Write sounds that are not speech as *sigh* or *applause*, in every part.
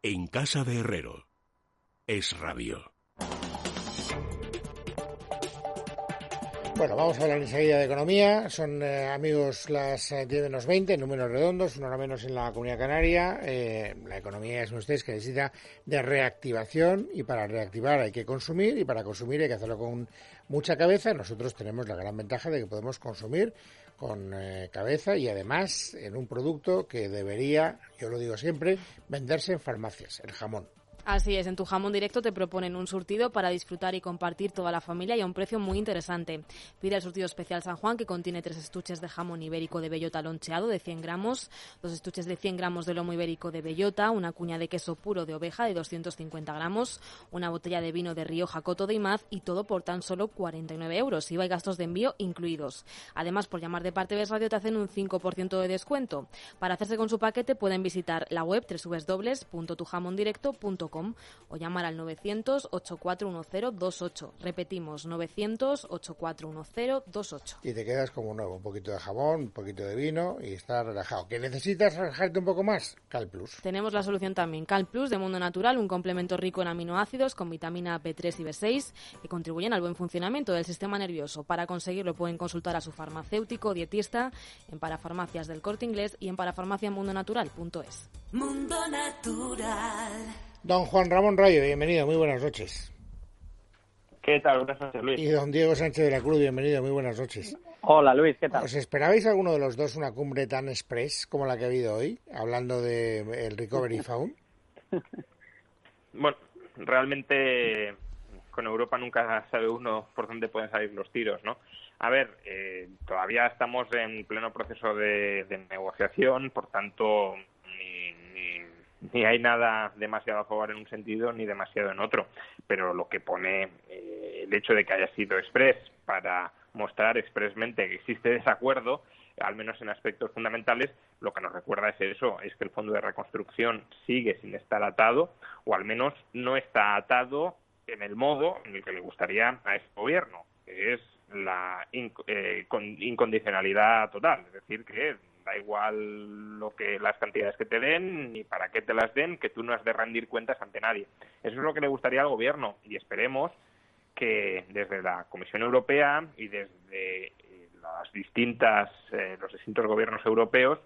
En casa de Herrero. Es rabio. Bueno, vamos a hablar enseguida de economía. Son eh, amigos las 10 eh, menos 20, números redondos, una hora menos en la comunidad canaria. Eh, la economía es ustedes que necesita de reactivación y para reactivar hay que consumir y para consumir hay que hacerlo con mucha cabeza. Nosotros tenemos la gran ventaja de que podemos consumir con cabeza y además en un producto que debería, yo lo digo siempre, venderse en farmacias, el jamón. Así es, en tu jamón directo te proponen un surtido para disfrutar y compartir toda la familia y a un precio muy interesante. Pide el surtido especial San Juan que contiene tres estuches de jamón ibérico de bellota loncheado de 100 gramos, dos estuches de 100 gramos de lomo ibérico de bellota, una cuña de queso puro de oveja de 250 gramos, una botella de vino de Rioja Coto de Imaz y todo por tan solo 49 euros, IVA y gastos de envío incluidos. Además, por llamar de parte de Radio te hacen un 5% de descuento. Para hacerse con su paquete pueden visitar la web www.tujamondirecto.com o llamar al 900-841028. Repetimos, 900-841028. Y te quedas como nuevo, un poquito de jabón, un poquito de vino y estás relajado. ¿Que necesitas relajarte un poco más? Cal Plus. Tenemos la solución también. Cal Plus de Mundo Natural, un complemento rico en aminoácidos con vitamina B3 y B6 que contribuyen al buen funcionamiento del sistema nervioso. Para conseguirlo pueden consultar a su farmacéutico o dietista en parafarmacias del corte inglés y en parafarmaciamundonatural.es. Mundo Natural. Don Juan Ramón Rayo, bienvenido, muy buenas noches. ¿Qué tal? Buenas noches, Luis. Y don Diego Sánchez de la Cruz, bienvenido, muy buenas noches. Hola, Luis, ¿qué tal? ¿Os esperabais alguno de los dos una cumbre tan express como la que ha habido hoy, hablando del el Recovery *laughs* Fund? bueno, realmente con Europa nunca sabe uno por dónde pueden salir los tiros, ¿no? A ver, eh, todavía estamos en pleno proceso de, de negociación, por tanto, *laughs* ni hay nada demasiado a favor en un sentido ni demasiado en otro. Pero lo que pone eh, el hecho de que haya sido express para mostrar expresamente que existe desacuerdo, al menos en aspectos fundamentales, lo que nos recuerda es eso, es que el Fondo de Reconstrucción sigue sin estar atado, o al menos no está atado en el modo en el que le gustaría a este gobierno, que es la eh, incondicionalidad total, es decir, que da igual lo que las cantidades que te den ni para qué te las den, que tú no has de rendir cuentas ante nadie. Eso es lo que le gustaría al gobierno y esperemos que desde la Comisión Europea y desde eh, las distintas eh, los distintos gobiernos europeos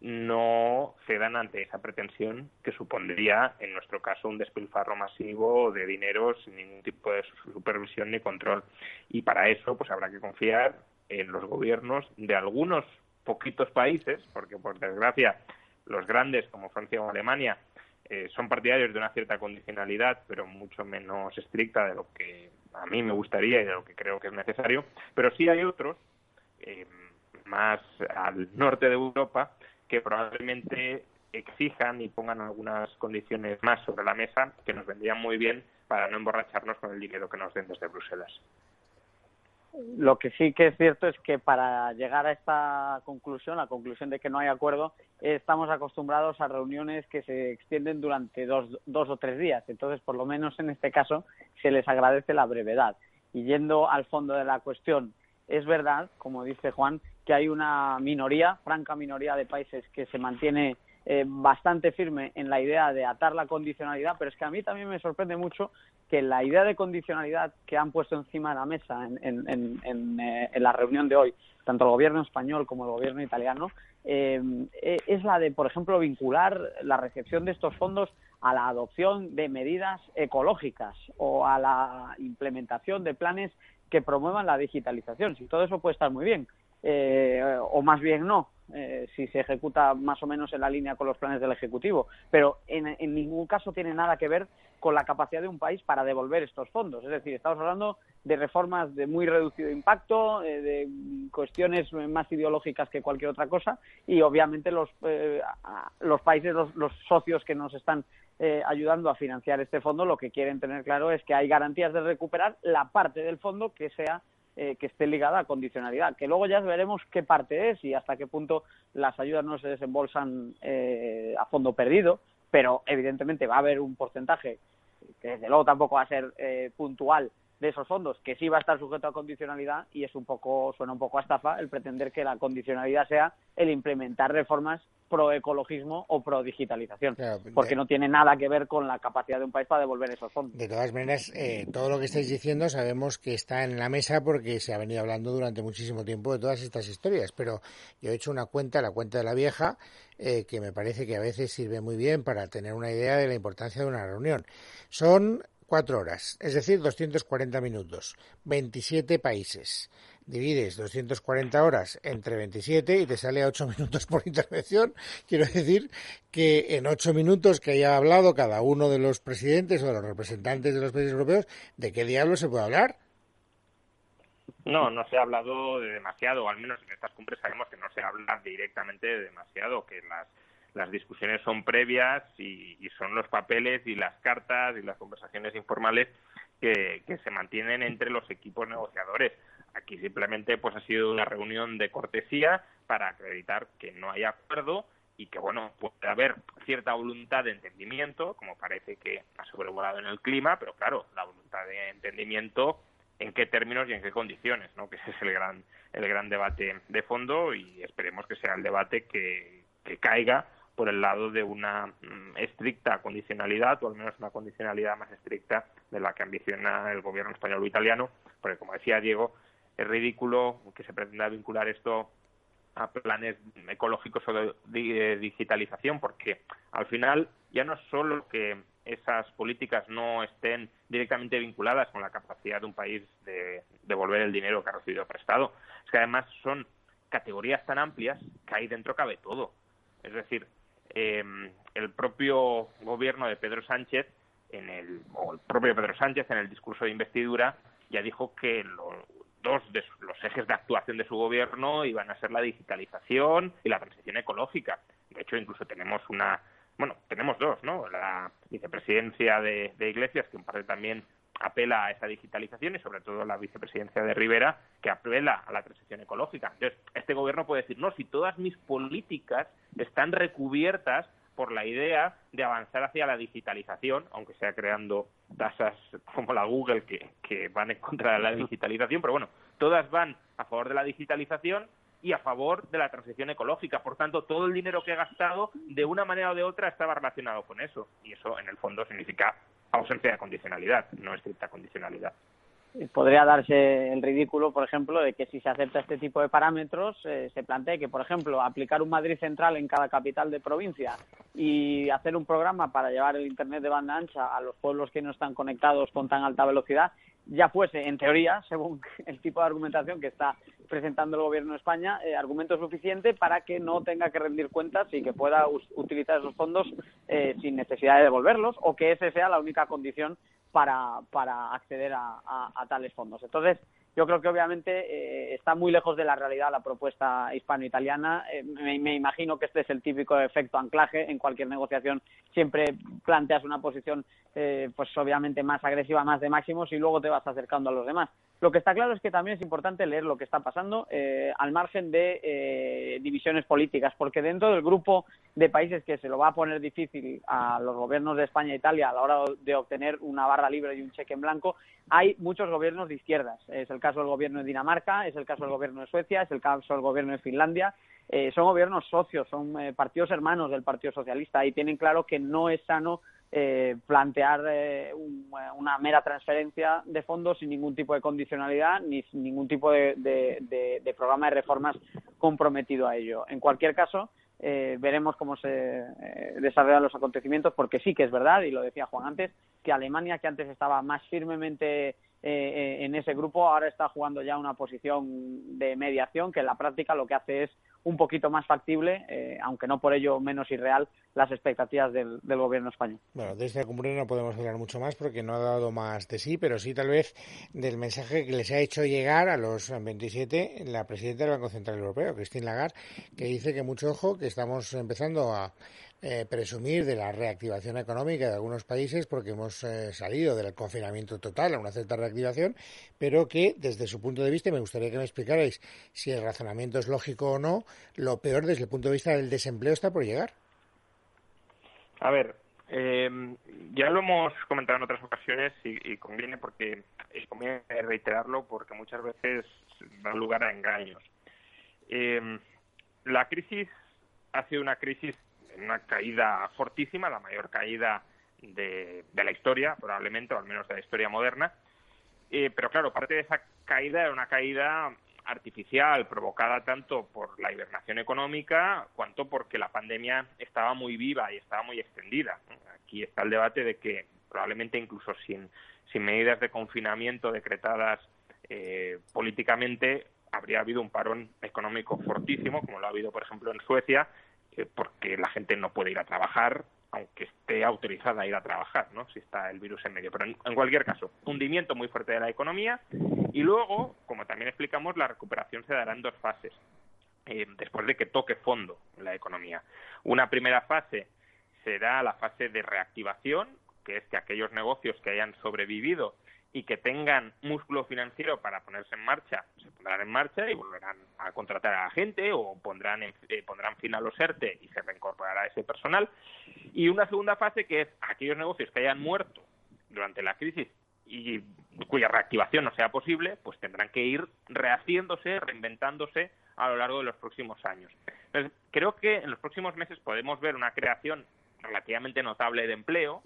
no cedan ante esa pretensión que supondría, en nuestro caso, un despilfarro masivo de dinero sin ningún tipo de supervisión ni control. Y para eso, pues habrá que confiar en los gobiernos de algunos poquitos países, porque por desgracia los grandes como Francia o Alemania eh, son partidarios de una cierta condicionalidad, pero mucho menos estricta de lo que a mí me gustaría y de lo que creo que es necesario. Pero sí hay otros, eh, más al norte de Europa, que probablemente exijan y pongan algunas condiciones más sobre la mesa que nos vendrían muy bien para no emborracharnos con el dinero que nos den desde Bruselas. Lo que sí que es cierto es que para llegar a esta conclusión, la conclusión de que no hay acuerdo, estamos acostumbrados a reuniones que se extienden durante dos, dos o tres días. Entonces, por lo menos en este caso, se les agradece la brevedad. Y yendo al fondo de la cuestión, es verdad, como dice Juan, que hay una minoría, franca minoría de países que se mantiene eh, bastante firme en la idea de atar la condicionalidad, pero es que a mí también me sorprende mucho que la idea de condicionalidad que han puesto encima de la mesa en, en, eh, la reunión de hoy, tanto el gobierno español como el gobierno italiano, eh, es la de, por ejemplo, vincular la recepción de estos fondos a la adopción de medidas ecológicas o a la implementación de planes que promuevan la digitalización. Si todo eso puede estar muy bien, o más bien no, eh, si se ejecuta más o menos en la línea con los planes del Ejecutivo, pero en, ningún caso tiene nada que ver con la capacidad de un país para devolver estos fondos. Es decir, estamos hablando de reformas de muy reducido impacto, eh, de cuestiones más ideológicas que cualquier otra cosa y obviamente los, eh, los países, los, los, socios que nos están ayudando a financiar este fondo lo que quieren tener claro es que hay garantías de recuperar la parte del fondo que sea eh, que esté ligada a condicionalidad, que luego ya veremos qué parte es y hasta qué punto las ayudas no se desembolsan eh, a fondo perdido, pero evidentemente va a haber un porcentaje que desde luego tampoco va a ser eh, puntual de esos fondos, que sí va a estar sujeto a condicionalidad y es un poco, suena un poco a estafa el pretender que la condicionalidad sea el implementar reformas pro ecologismo o pro digitalización, porque no tiene nada que ver con la capacidad de un país para devolver esos fondos. De todas maneras, eh, todo lo que estáis diciendo sabemos que está en la mesa porque se ha venido hablando durante muchísimo tiempo de todas estas historias, pero yo he hecho una cuenta, la cuenta de la vieja, eh, que me parece que a veces sirve muy bien para tener una idea de la importancia de una reunión. Son cuatro horas, es decir, 240 minutos, 27 países divides 240 horas entre 27 y te sale a 8 *laughs* minutos por intervención. Quiero decir que en 8 minutos que haya hablado cada uno de los presidentes o de los representantes de los países europeos, ¿de qué diablo se puede hablar? No, no se ha hablado de demasiado, al menos en estas cumbres sabemos que no se habla directamente de demasiado, que las, las discusiones son previas y, son los papeles y las cartas y las conversaciones informales que, que se mantienen entre los equipos negociadores Aquí simplemente pues ha sido una reunión de cortesía para acreditar que no hay acuerdo y que bueno puede haber cierta voluntad de entendimiento, como parece que ha sobrevolado en el clima, pero claro, la voluntad de entendimiento en qué términos y en qué condiciones, ¿no? Que ese es el gran el gran debate de fondo y esperemos que sea el debate que, que caiga por el lado de una mm, estricta condicionalidad, o al menos una condicionalidad más estricta de la que ambiciona el gobierno español o italiano, porque como decía Diego, es ridículo que se pretenda vincular esto a planes ecológicos o de, digitalización, porque al final ya no es solo que esas políticas no estén directamente vinculadas con la capacidad de un país de devolver el dinero que ha recibido prestado, es que además son categorías tan amplias que ahí dentro cabe todo. Es decir, em, el propio gobierno de Pedro Sánchez, en el, o el propio Pedro Sánchez en el discurso de investidura, ya dijo que lo, dos de los ejes de actuación de su gobierno iban a ser la digitalización y la transición ecológica. De hecho, incluso tenemos una, bueno, tenemos dos, ¿no? La vicepresidencia de, Iglesias, que en parte también apela a esa digitalización y sobre todo la vicepresidencia de Rivera, que apela a la transición ecológica. Entonces, este gobierno puede decir, no, si todas mis políticas están recubiertas por la idea de avanzar hacia la digitalización, aunque sea creando tasas como la Google que, que van en contra de la digitalización, pero bueno, todas van a favor de la digitalización y a favor de la transición ecológica. Por tanto, todo el dinero que he gastado, de una manera o de otra, estaba relacionado con eso. Y eso, en el fondo, significa ausencia de condicionalidad, no estricta condicionalidad podría darse el ridículo, por ejemplo, de que si se acepta este tipo de parámetros, eh, se plantee que, por ejemplo, aplicar un Madrid central en cada capital de provincia y hacer un programa para llevar el Internet de banda ancha a los pueblos que no están conectados con tan alta velocidad, ya fuese, en teoría, *laughs* según el tipo de argumentación que está presentando el Gobierno de España, eh, argumento suficiente para que no tenga que rendir cuentas y que pueda utilizar esos fondos eh, sin necesidad de devolverlos o que esa sea la única condición para, para acceder a, a, tales fondos. Entonces, yo creo que obviamente eh, está muy lejos de la realidad la propuesta hispano-italiana. Eh, me, imagino que este es el típico efecto anclaje. En cualquier negociación siempre planteas una posición, eh, pues obviamente más agresiva, más de máximos y luego te vas acercando a los demás. Lo que está claro es que también es importante leer lo que está pasando eh, al margen de eh, divisiones políticas, porque dentro del grupo de países que se lo va a poner difícil a los gobiernos de España e Italia a la hora de obtener una barra libre y un cheque en blanco, hay muchos gobiernos de izquierdas. Es el caso del gobierno de Dinamarca, es el caso del gobierno de Suecia, es el caso del gobierno de Finlandia. Eh, son gobiernos socios, son partidos hermanos del Partido Socialista y tienen claro que no es sano eh, plantear eh, una mera transferencia de fondos sin ningún tipo de condicionalidad ni sin ningún tipo de, de, programa de reformas comprometido a ello. En cualquier caso, eh, veremos cómo se desarrollan los acontecimientos, porque sí que es verdad, y lo decía Juan antes, que Alemania, que antes estaba más firmemente en ese grupo, ahora está jugando ya una posición de mediación que en la práctica lo que hace es un poquito más factible, eh, aunque no por ello menos irreal, las expectativas del, gobierno español. Bueno, de esta cumbre no podemos hablar mucho más porque no ha dado más de sí, pero sí tal vez del mensaje que les ha hecho llegar a los 27 la presidenta del Banco Central Europeo, Christine Lagarde, que dice que mucho ojo, que estamos empezando a eh, presumir de la reactivación económica de algunos países porque hemos eh, salido del confinamiento total a una cierta reactivación, pero que desde su punto de vista, me gustaría que me explicarais si el razonamiento es lógico o no, lo peor desde el punto de vista del desempleo está por llegar. A ver, eh, ya lo hemos comentado en otras ocasiones y, conviene porque y conviene reiterarlo porque muchas veces da lugar a engaños. la crisis ha sido una crisis, una caída fortísima, la mayor caída de, la historia, probablemente, o al menos de la historia moderna. Eh, pero claro, parte de esa caída era una caída artificial provocada tanto por la hibernación económica cuanto porque la pandemia estaba muy viva y estaba muy extendida. Aquí está el debate de que probablemente incluso sin, sin medidas de confinamiento decretadas eh, políticamente habría habido un parón económico fortísimo, como lo ha habido, por ejemplo, en Suecia, eh, porque la gente no puede ir a trabajar, aunque esté autorizada a ir a trabajar, ¿no? Si está el virus en medio. Pero en, cualquier caso, hundimiento muy fuerte de la economía y luego, como también explicamos, la recuperación se dará en dos fases. Eh, después de que toque fondo la economía. Una primera fase será la fase de reactivación, que es que aquellos negocios que hayan sobrevivido y que tengan músculo financiero para ponerse en marcha, se pondrán en marcha y volverán a contratar a la gente o pondrán, eh, pondrán fin a los ERTE y se reincorporará ese personal. Y una segunda fase que es aquellos negocios que hayan muerto durante la crisis y cuya reactivación no sea posible, pues tendrán que ir rehaciéndose, reinventándose a lo largo de los próximos años. Entonces, creo que en los próximos meses podemos ver una creación relativamente notable de empleo,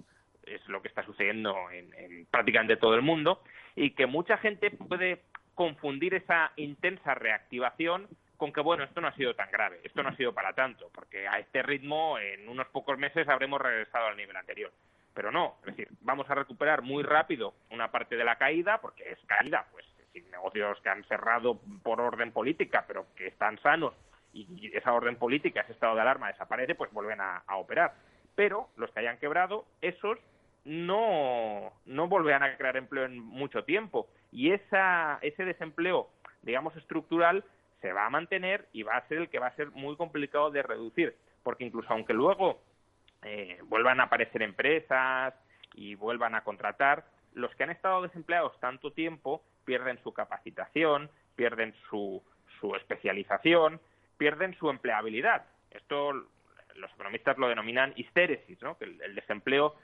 es lo que está sucediendo en, prácticamente todo el mundo, y que mucha gente puede confundir esa intensa reactivación con que, bueno, esto no ha sido tan grave, esto no ha sido para tanto, porque a este ritmo en unos pocos meses habremos regresado al nivel anterior. Pero no, es decir, vamos a recuperar muy rápido una parte de la caída, porque es caída, pues, sin negocios que han cerrado por orden política, pero que están sanos y esa orden política, ese estado de alarma desaparece, pues vuelven a operar. Pero los que hayan quebrado, esos no, no volverán a crear empleo en mucho tiempo. Y esa, ese desempleo, digamos, estructural, se va a mantener y va a ser el que va a ser muy complicado de reducir. Porque incluso aunque luego eh, vuelvan a aparecer empresas y vuelvan a contratar, los que han estado desempleados tanto tiempo pierden su capacitación, pierden su, su especialización, pierden su empleabilidad. Esto los economistas lo denominan histéresis, ¿no? que el desempleo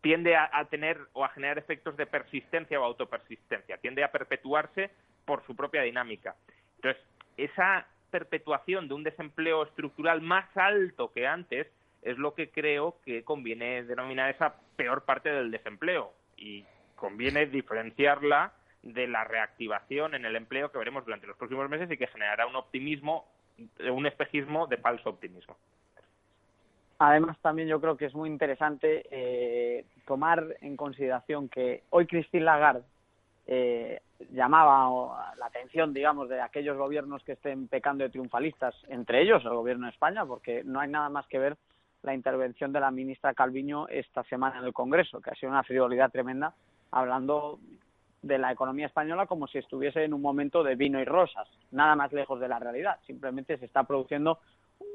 tiende a, tener o a generar efectos de persistencia o autopersistencia, tiende a perpetuarse por su propia dinámica. Entonces, esa perpetuación de un desempleo estructural más alto que antes es lo que creo que conviene denominar esa peor parte del desempleo y conviene diferenciarla de la reactivación en el empleo que veremos durante los próximos meses y que generará un optimismo, un espejismo de falso optimismo. Además, también yo creo que es muy interesante eh, tomar en consideración que hoy Christine Lagarde eh, llamaba la atención, digamos, de aquellos gobiernos que estén pecando de triunfalistas, entre ellos el gobierno de España, porque no hay nada más que ver la intervención de la ministra Calviño esta semana en el Congreso, que ha sido una frivolidad tremenda, hablando de la economía española como si estuviese en un momento de vino y rosas, nada más lejos de la realidad. Simplemente se está produciendo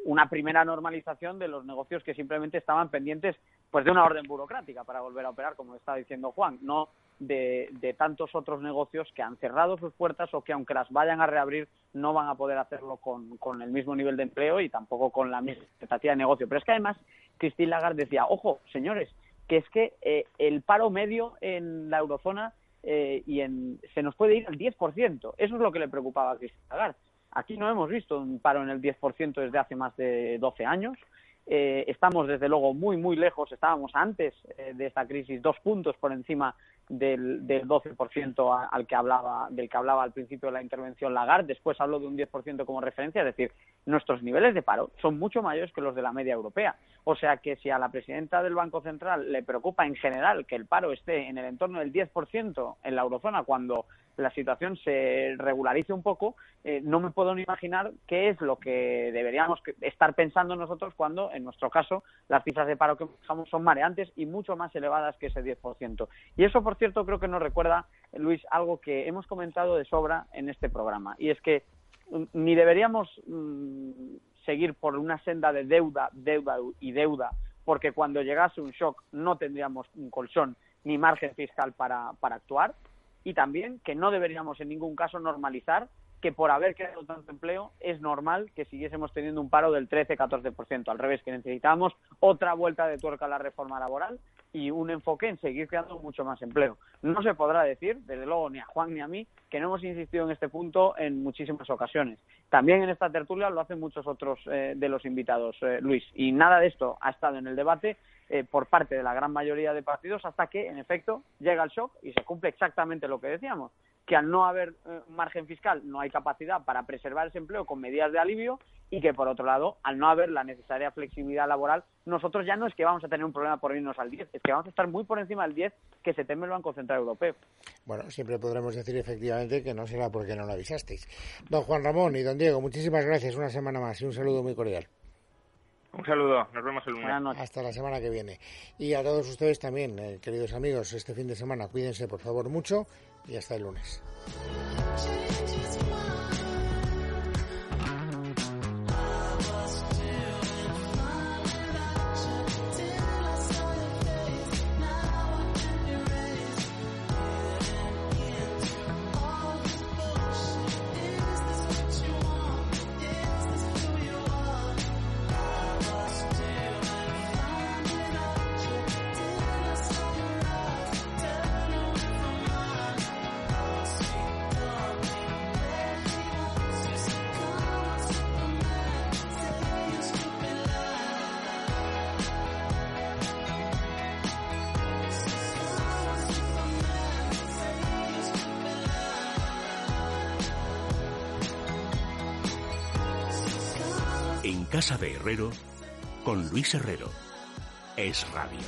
una primera normalización de los negocios que simplemente estaban pendientes pues de una orden burocrática para volver a operar, como estaba diciendo Juan, no de, tantos otros negocios que han cerrado sus puertas o que aunque las vayan a reabrir no van a poder hacerlo con, con el mismo nivel de empleo y tampoco con la misma expectativa de negocio. Pero es que además Christine Lagarde decía, ojo, señores, que es que eh, el paro medio en la eurozona eh, y en, se nos puede ir al 10%. Eso es lo que le preocupaba a Christine Lagarde. Aquí no hemos visto un paro en el 10% desde hace más de 12 años. Eh, estamos desde luego muy muy lejos, estábamos antes eh, de esta crisis dos puntos por encima del, del 12% al que hablaba, del que hablaba al principio de la intervención Lagarde, después habló de un 10% como referencia, es decir, nuestros niveles de paro son mucho mayores que los de la media europea. O sea que si a la presidenta del Banco Central le preocupa en general que el paro esté en el entorno del 10% en la eurozona cuando la situación se regularice un poco, eh, no me puedo ni imaginar qué es lo que deberíamos estar pensando nosotros cuando, en nuestro caso, las cifras de paro que manejamos son mareantes y mucho más elevadas que ese 10%. Y eso, por cierto, creo que nos recuerda, Luis, algo que hemos comentado de sobra en este programa, y es que ni deberíamos mm, seguir por una senda de deuda, deuda y deuda, porque cuando llegase un shock no tendríamos un colchón ni margen fiscal para, para actuar, y también que no deberíamos en ningún caso normalizar que por haber creado tanto empleo es normal que siguiésemos teniendo un paro del 13-14%. Al revés, que necesitamos otra vuelta de tuerca a la reforma laboral y un enfoque en seguir creando mucho más empleo. No se podrá decir, desde luego, ni a Juan ni a mí, que no hemos insistido en este punto en muchísimas ocasiones. También en esta tertulia lo hacen muchos otros eh, de los invitados, eh, Luis. Y nada de esto ha estado en el debate eh, por parte de la gran mayoría de partidos hasta que, en efecto, llega el shock y se cumple exactamente lo que decíamos que al no haber eh, margen fiscal no hay capacidad para preservar ese empleo con medidas de alivio y que por otro lado, al no haber la necesaria flexibilidad laboral, nosotros ya no es que vamos a tener un problema por irnos al 10, es que vamos a estar muy por encima del 10 que se teme el Banco Central Europeo. Bueno, siempre podremos decir efectivamente que no será porque no lo avisasteis. Don Juan Ramón y don Diego, muchísimas gracias una semana más y un saludo muy cordial. Un saludo, nos vemos el lunes. Hasta la semana que viene. Y a todos ustedes también, eh, queridos amigos, este fin de semana cuídense por favor mucho y hasta el lunes. Casa de Herrero, con Luis Herrero. Es Radio.